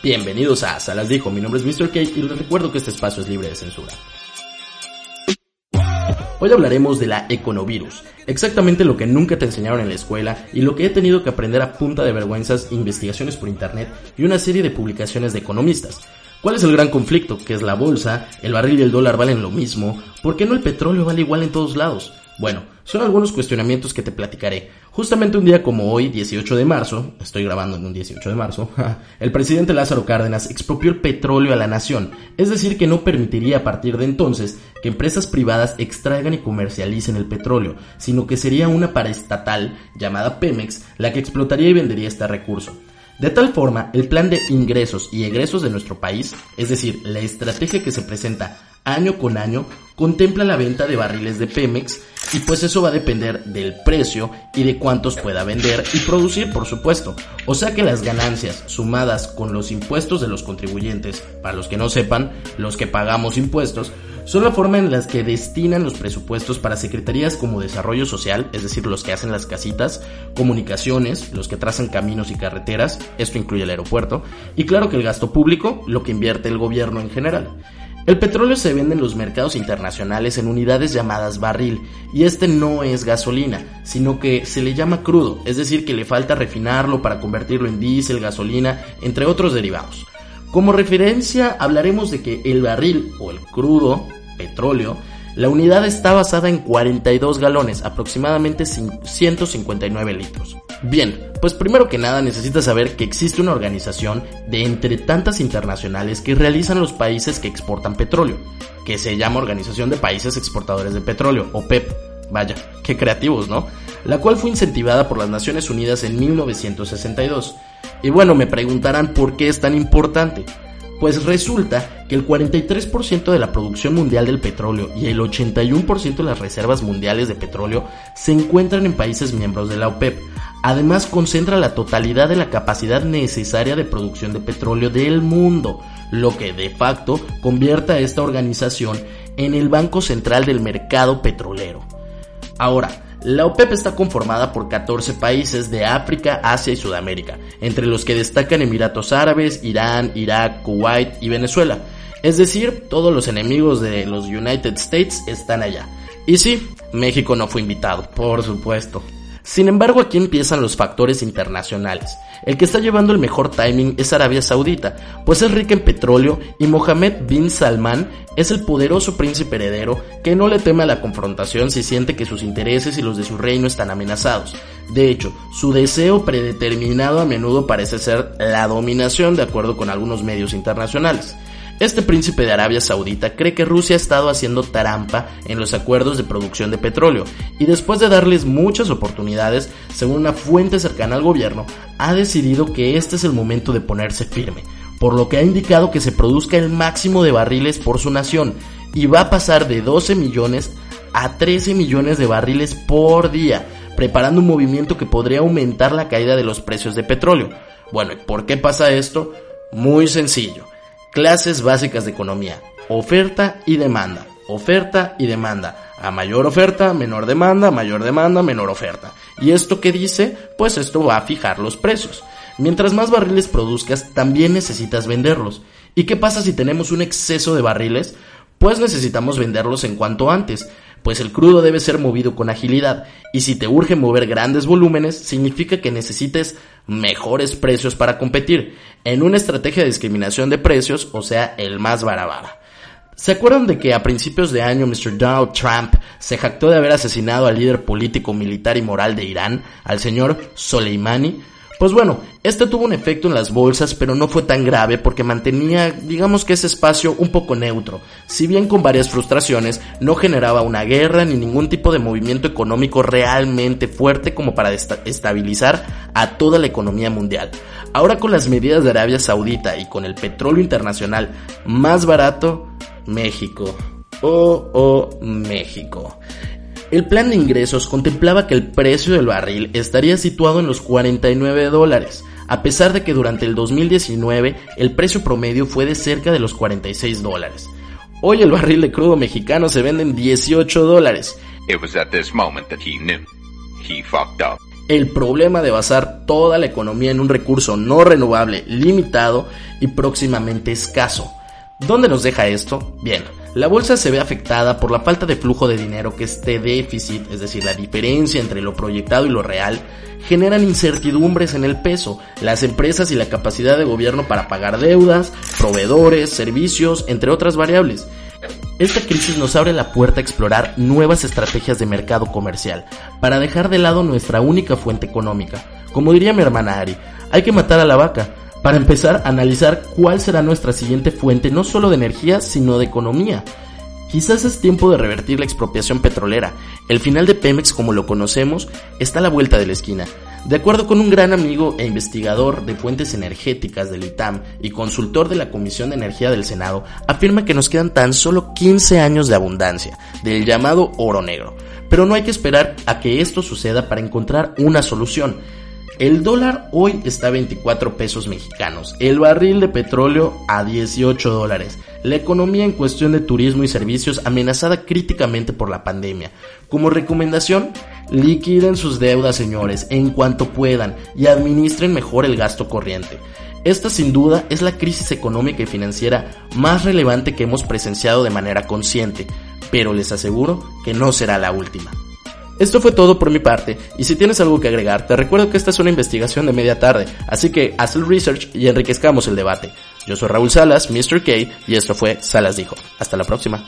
Bienvenidos a Salas Dijo, mi nombre es Mr. Cake y les recuerdo que este espacio es libre de censura. Hoy hablaremos de la econovirus, exactamente lo que nunca te enseñaron en la escuela y lo que he tenido que aprender a punta de vergüenzas, investigaciones por internet y una serie de publicaciones de economistas. ¿Cuál es el gran conflicto? ¿Qué es la bolsa? ¿El barril y el dólar valen lo mismo? ¿Por qué no el petróleo vale igual en todos lados? Bueno, son algunos cuestionamientos que te platicaré. Justamente un día como hoy, 18 de marzo, estoy grabando en un 18 de marzo, el presidente Lázaro Cárdenas expropió el petróleo a la nación, es decir, que no permitiría a partir de entonces que empresas privadas extraigan y comercialicen el petróleo, sino que sería una paraestatal llamada Pemex la que explotaría y vendería este recurso. De tal forma, el plan de ingresos y egresos de nuestro país, es decir, la estrategia que se presenta año con año, contempla la venta de barriles de Pemex y pues eso va a depender del precio y de cuántos pueda vender y producir, por supuesto. O sea que las ganancias sumadas con los impuestos de los contribuyentes, para los que no sepan, los que pagamos impuestos, son la forma en la que destinan los presupuestos para secretarías como desarrollo social, es decir, los que hacen las casitas, comunicaciones, los que trazan caminos y carreteras, esto incluye el aeropuerto, y claro que el gasto público, lo que invierte el gobierno en general. El petróleo se vende en los mercados internacionales en unidades llamadas barril, y este no es gasolina, sino que se le llama crudo, es decir, que le falta refinarlo para convertirlo en diésel, gasolina, entre otros derivados. Como referencia hablaremos de que el barril o el crudo petróleo, la unidad está basada en 42 galones, aproximadamente 159 litros. Bien, pues primero que nada necesitas saber que existe una organización de entre tantas internacionales que realizan los países que exportan petróleo, que se llama Organización de Países Exportadores de Petróleo, o PEP. Vaya, qué creativos, ¿no? La cual fue incentivada por las Naciones Unidas en 1962. Y bueno, me preguntarán por qué es tan importante. Pues resulta que el 43% de la producción mundial del petróleo y el 81% de las reservas mundiales de petróleo se encuentran en países miembros de la OPEP. Además concentra la totalidad de la capacidad necesaria de producción de petróleo del mundo, lo que de facto convierte a esta organización en el Banco Central del Mercado Petrolero. Ahora, la OPEP está conformada por 14 países de África, Asia y Sudamérica, entre los que destacan Emiratos Árabes, Irán, Irak, Kuwait y Venezuela. Es decir, todos los enemigos de los United States están allá. Y sí, México no fue invitado, por supuesto. Sin embargo, aquí empiezan los factores internacionales. El que está llevando el mejor timing es Arabia Saudita, pues es rica en petróleo y Mohammed bin Salman es el poderoso príncipe heredero que no le teme a la confrontación si siente que sus intereses y los de su reino están amenazados. De hecho, su deseo predeterminado a menudo parece ser la dominación de acuerdo con algunos medios internacionales. Este príncipe de Arabia Saudita cree que Rusia ha estado haciendo trampa en los acuerdos de producción de petróleo y después de darles muchas oportunidades, según una fuente cercana al gobierno, ha decidido que este es el momento de ponerse firme, por lo que ha indicado que se produzca el máximo de barriles por su nación y va a pasar de 12 millones a 13 millones de barriles por día, preparando un movimiento que podría aumentar la caída de los precios de petróleo. Bueno, ¿y por qué pasa esto? Muy sencillo Clases básicas de economía. Oferta y demanda. Oferta y demanda. A mayor oferta, menor demanda, mayor demanda, menor oferta. ¿Y esto qué dice? Pues esto va a fijar los precios. Mientras más barriles produzcas, también necesitas venderlos. ¿Y qué pasa si tenemos un exceso de barriles? Pues necesitamos venderlos en cuanto antes, pues el crudo debe ser movido con agilidad, y si te urge mover grandes volúmenes, significa que necesites mejores precios para competir, en una estrategia de discriminación de precios, o sea, el más barabara. ¿Se acuerdan de que a principios de año Mr. Donald Trump se jactó de haber asesinado al líder político, militar y moral de Irán, al señor Soleimani? Pues bueno, este tuvo un efecto en las bolsas, pero no fue tan grave porque mantenía, digamos que ese espacio un poco neutro. Si bien con varias frustraciones, no generaba una guerra ni ningún tipo de movimiento económico realmente fuerte como para estabilizar a toda la economía mundial. Ahora con las medidas de Arabia Saudita y con el petróleo internacional más barato, México. Oh, oh, México. El plan de ingresos contemplaba que el precio del barril estaría situado en los 49 dólares, a pesar de que durante el 2019 el precio promedio fue de cerca de los 46 dólares. Hoy el barril de crudo mexicano se vende en 18 dólares. el problema de basar toda la economía en un recurso no renovable, limitado y próximamente escaso. ¿Dónde nos deja esto? Bien, la bolsa se ve afectada por la falta de flujo de dinero que este déficit, es decir, la diferencia entre lo proyectado y lo real, generan incertidumbres en el peso, las empresas y la capacidad de gobierno para pagar deudas, proveedores, servicios, entre otras variables. Esta crisis nos abre la puerta a explorar nuevas estrategias de mercado comercial, para dejar de lado nuestra única fuente económica. Como diría mi hermana Ari, hay que matar a la vaca, para empezar a analizar cuál será nuestra siguiente fuente no solo de energía, sino de economía. Quizás es tiempo de revertir la expropiación petrolera. El final de Pemex como lo conocemos está a la vuelta de la esquina. De acuerdo con un gran amigo e investigador de fuentes energéticas del ITAM y consultor de la Comisión de Energía del Senado, afirma que nos quedan tan solo 15 años de abundancia, del llamado oro negro. Pero no hay que esperar a que esto suceda para encontrar una solución. El dólar hoy está a 24 pesos mexicanos, el barril de petróleo a 18 dólares, la economía en cuestión de turismo y servicios amenazada críticamente por la pandemia. Como recomendación, liquiden sus deudas señores en cuanto puedan y administren mejor el gasto corriente. Esta sin duda es la crisis económica y financiera más relevante que hemos presenciado de manera consciente, pero les aseguro que no será la última. Esto fue todo por mi parte, y si tienes algo que agregar, te recuerdo que esta es una investigación de media tarde, así que haz el research y enriquezcamos el debate. Yo soy Raúl Salas, Mr. K, y esto fue Salas Dijo. Hasta la próxima.